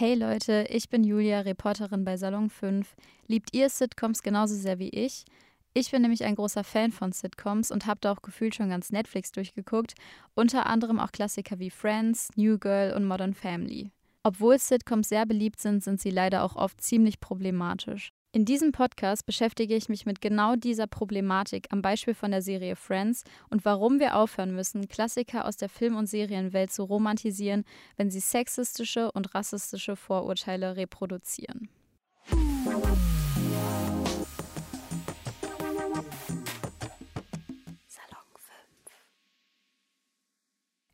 Hey Leute, ich bin Julia, Reporterin bei Salon 5. Liebt ihr Sitcoms genauso sehr wie ich? Ich bin nämlich ein großer Fan von Sitcoms und habe da auch gefühlt schon ganz Netflix durchgeguckt, unter anderem auch Klassiker wie Friends, New Girl und Modern Family. Obwohl Sitcoms sehr beliebt sind, sind sie leider auch oft ziemlich problematisch. In diesem Podcast beschäftige ich mich mit genau dieser Problematik am Beispiel von der Serie Friends und warum wir aufhören müssen, Klassiker aus der Film- und Serienwelt zu romantisieren, wenn sie sexistische und rassistische Vorurteile reproduzieren.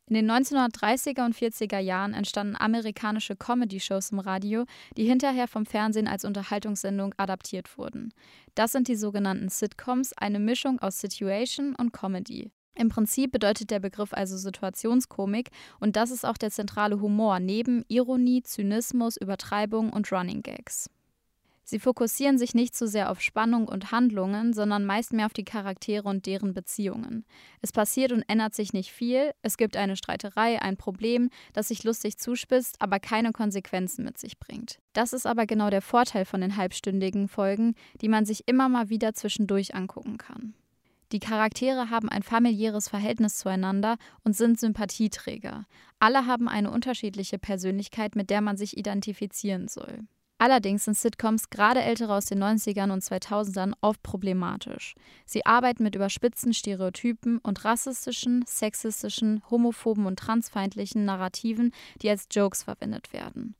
In den 1930er und 40er Jahren entstanden amerikanische Comedy-Shows im Radio, die hinterher vom Fernsehen als Unterhaltungssendung adaptiert wurden. Das sind die sogenannten Sitcoms, eine Mischung aus Situation und Comedy. Im Prinzip bedeutet der Begriff also Situationskomik und das ist auch der zentrale Humor neben Ironie, Zynismus, Übertreibung und Running Gags. Sie fokussieren sich nicht so sehr auf Spannung und Handlungen, sondern meist mehr auf die Charaktere und deren Beziehungen. Es passiert und ändert sich nicht viel, es gibt eine Streiterei, ein Problem, das sich lustig zuspitzt, aber keine Konsequenzen mit sich bringt. Das ist aber genau der Vorteil von den halbstündigen Folgen, die man sich immer mal wieder zwischendurch angucken kann. Die Charaktere haben ein familiäres Verhältnis zueinander und sind Sympathieträger. Alle haben eine unterschiedliche Persönlichkeit, mit der man sich identifizieren soll. Allerdings sind Sitcoms, gerade ältere aus den 90ern und 2000ern, oft problematisch. Sie arbeiten mit überspitzten Stereotypen und rassistischen, sexistischen, homophoben und transfeindlichen Narrativen, die als Jokes verwendet werden.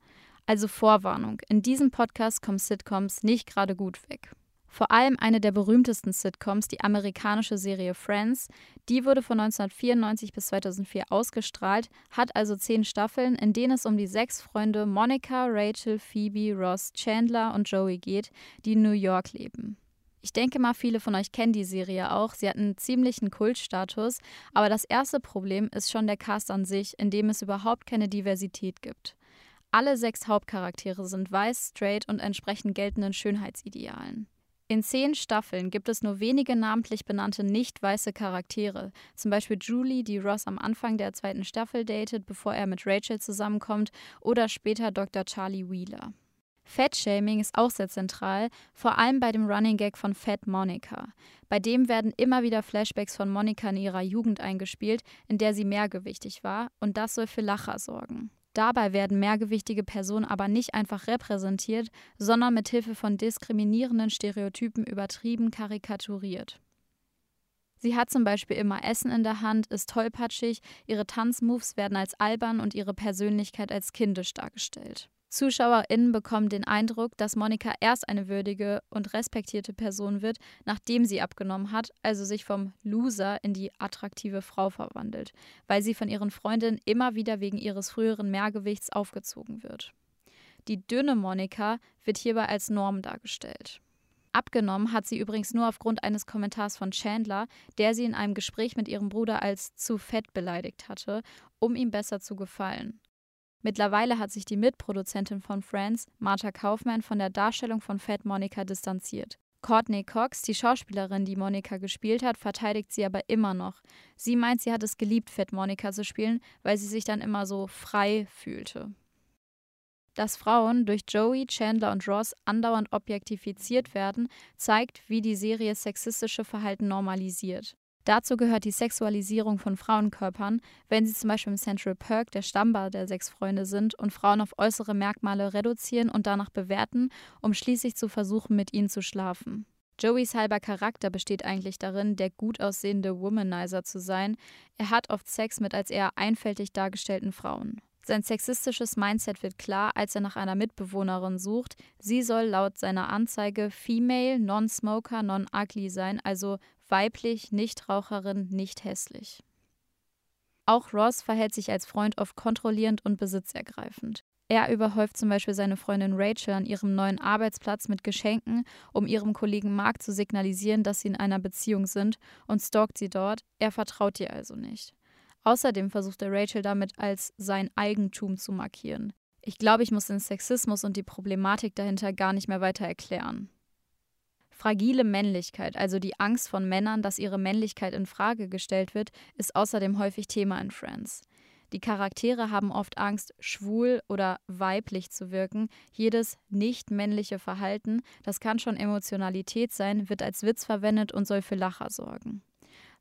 Also Vorwarnung, in diesem Podcast kommen Sitcoms nicht gerade gut weg. Vor allem eine der berühmtesten Sitcoms, die amerikanische Serie Friends, die wurde von 1994 bis 2004 ausgestrahlt, hat also zehn Staffeln, in denen es um die sechs Freunde Monica, Rachel, Phoebe, Ross, Chandler und Joey geht, die in New York leben. Ich denke mal, viele von euch kennen die Serie auch. Sie hat einen ziemlichen Kultstatus, aber das erste Problem ist schon der Cast an sich, in dem es überhaupt keine Diversität gibt. Alle sechs Hauptcharaktere sind weiß, straight und entsprechen geltenden Schönheitsidealen. In zehn Staffeln gibt es nur wenige namentlich benannte nicht weiße Charaktere, zum Beispiel Julie, die Ross am Anfang der zweiten Staffel datet, bevor er mit Rachel zusammenkommt, oder später Dr. Charlie Wheeler. Fat-Shaming ist auch sehr zentral, vor allem bei dem Running Gag von Fat Monica. Bei dem werden immer wieder Flashbacks von Monica in ihrer Jugend eingespielt, in der sie mehrgewichtig war, und das soll für Lacher sorgen. Dabei werden mehrgewichtige Personen aber nicht einfach repräsentiert, sondern mit Hilfe von diskriminierenden Stereotypen übertrieben karikaturiert. Sie hat zum Beispiel immer Essen in der Hand, ist tollpatschig, ihre Tanzmoves werden als albern und ihre Persönlichkeit als kindisch dargestellt. ZuschauerInnen bekommen den Eindruck, dass Monika erst eine würdige und respektierte Person wird, nachdem sie abgenommen hat, also sich vom Loser in die attraktive Frau verwandelt, weil sie von ihren Freundinnen immer wieder wegen ihres früheren Mehrgewichts aufgezogen wird. Die dünne Monika wird hierbei als Norm dargestellt. Abgenommen hat sie übrigens nur aufgrund eines Kommentars von Chandler, der sie in einem Gespräch mit ihrem Bruder als zu fett beleidigt hatte, um ihm besser zu gefallen. Mittlerweile hat sich die Mitproduzentin von Friends, Martha Kaufmann, von der Darstellung von Fat Monica distanziert. Courtney Cox, die Schauspielerin, die Monica gespielt hat, verteidigt sie aber immer noch. Sie meint, sie hat es geliebt, Fat Monica zu spielen, weil sie sich dann immer so frei fühlte. Dass Frauen durch Joey, Chandler und Ross andauernd objektifiziert werden, zeigt, wie die Serie sexistische Verhalten normalisiert. Dazu gehört die Sexualisierung von Frauenkörpern, wenn sie zum Beispiel im Central Perk der Stammbar der sechs Freunde sind und Frauen auf äußere Merkmale reduzieren und danach bewerten, um schließlich zu versuchen, mit ihnen zu schlafen. Joeys halber Charakter besteht eigentlich darin, der gut aussehende Womanizer zu sein. Er hat oft Sex mit als eher einfältig dargestellten Frauen. Sein sexistisches Mindset wird klar, als er nach einer Mitbewohnerin sucht. Sie soll laut seiner Anzeige Female, Non-Smoker, Non-Ugly sein, also weiblich, Nichtraucherin, nicht hässlich. Auch Ross verhält sich als Freund oft kontrollierend und besitzergreifend. Er überhäuft zum Beispiel seine Freundin Rachel an ihrem neuen Arbeitsplatz mit Geschenken, um ihrem Kollegen Mark zu signalisieren, dass sie in einer Beziehung sind, und stalkt sie dort. Er vertraut ihr also nicht. Außerdem versucht er Rachel damit als sein Eigentum zu markieren. Ich glaube, ich muss den Sexismus und die Problematik dahinter gar nicht mehr weiter erklären. Fragile Männlichkeit, also die Angst von Männern, dass ihre Männlichkeit in Frage gestellt wird, ist außerdem häufig Thema in Friends. Die Charaktere haben oft Angst, schwul oder weiblich zu wirken. Jedes nicht männliche Verhalten, das kann schon Emotionalität sein, wird als Witz verwendet und soll für Lacher sorgen.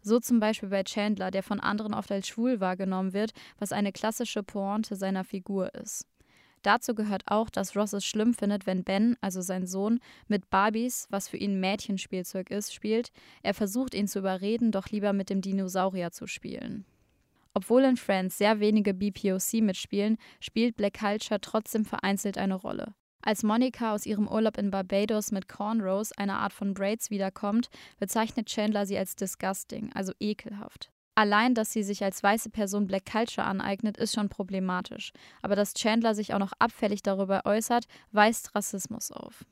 So zum Beispiel bei Chandler, der von anderen oft als schwul wahrgenommen wird, was eine klassische Pointe seiner Figur ist. Dazu gehört auch, dass Ross es schlimm findet, wenn Ben, also sein Sohn, mit Barbies, was für ihn Mädchenspielzeug ist, spielt. Er versucht ihn zu überreden, doch lieber mit dem Dinosaurier zu spielen. Obwohl in Friends sehr wenige BPOC mitspielen, spielt Black Culture trotzdem vereinzelt eine Rolle. Als Monica aus ihrem Urlaub in Barbados mit Cornrows, einer Art von Braids, wiederkommt, bezeichnet Chandler sie als disgusting, also ekelhaft. Allein, dass sie sich als weiße Person Black Culture aneignet, ist schon problematisch. Aber dass Chandler sich auch noch abfällig darüber äußert, weist Rassismus auf.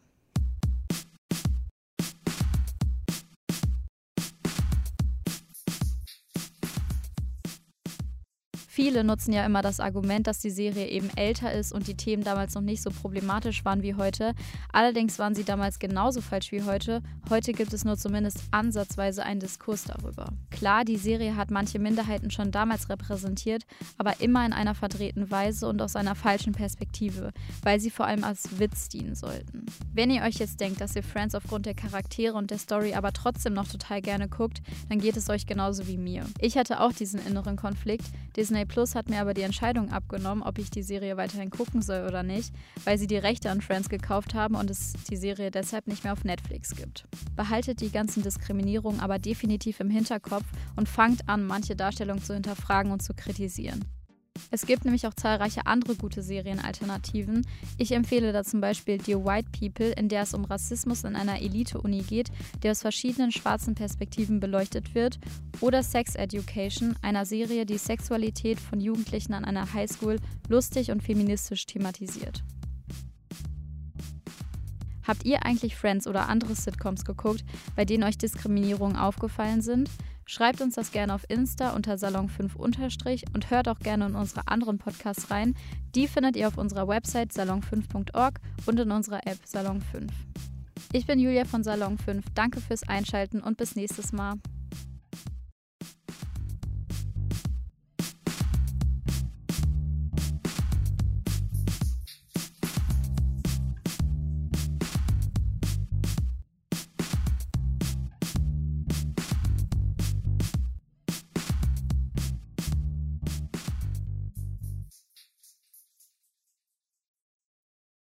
Viele nutzen ja immer das Argument, dass die Serie eben älter ist und die Themen damals noch nicht so problematisch waren wie heute. Allerdings waren sie damals genauso falsch wie heute. Heute gibt es nur zumindest ansatzweise einen Diskurs darüber. Klar, die Serie hat manche Minderheiten schon damals repräsentiert, aber immer in einer verdrehten Weise und aus einer falschen Perspektive, weil sie vor allem als Witz dienen sollten. Wenn ihr euch jetzt denkt, dass ihr Friends aufgrund der Charaktere und der Story aber trotzdem noch total gerne guckt, dann geht es euch genauso wie mir. Ich hatte auch diesen inneren Konflikt. Disney Disney Plus hat mir aber die Entscheidung abgenommen, ob ich die Serie weiterhin gucken soll oder nicht, weil sie die Rechte an Friends gekauft haben und es die Serie deshalb nicht mehr auf Netflix gibt. Behaltet die ganzen Diskriminierungen aber definitiv im Hinterkopf und fangt an, manche Darstellungen zu hinterfragen und zu kritisieren. Es gibt nämlich auch zahlreiche andere gute Serienalternativen. Ich empfehle da zum Beispiel Dear White People, in der es um Rassismus in einer Elite-Uni geht, der aus verschiedenen schwarzen Perspektiven beleuchtet wird, oder Sex Education, einer Serie, die Sexualität von Jugendlichen an einer Highschool lustig und feministisch thematisiert. Habt ihr eigentlich Friends oder andere Sitcoms geguckt, bei denen euch Diskriminierungen aufgefallen sind? Schreibt uns das gerne auf Insta unter Salon5 und hört auch gerne in unsere anderen Podcasts rein. Die findet ihr auf unserer Website salon5.org und in unserer App Salon5. Ich bin Julia von Salon 5. Danke fürs Einschalten und bis nächstes Mal.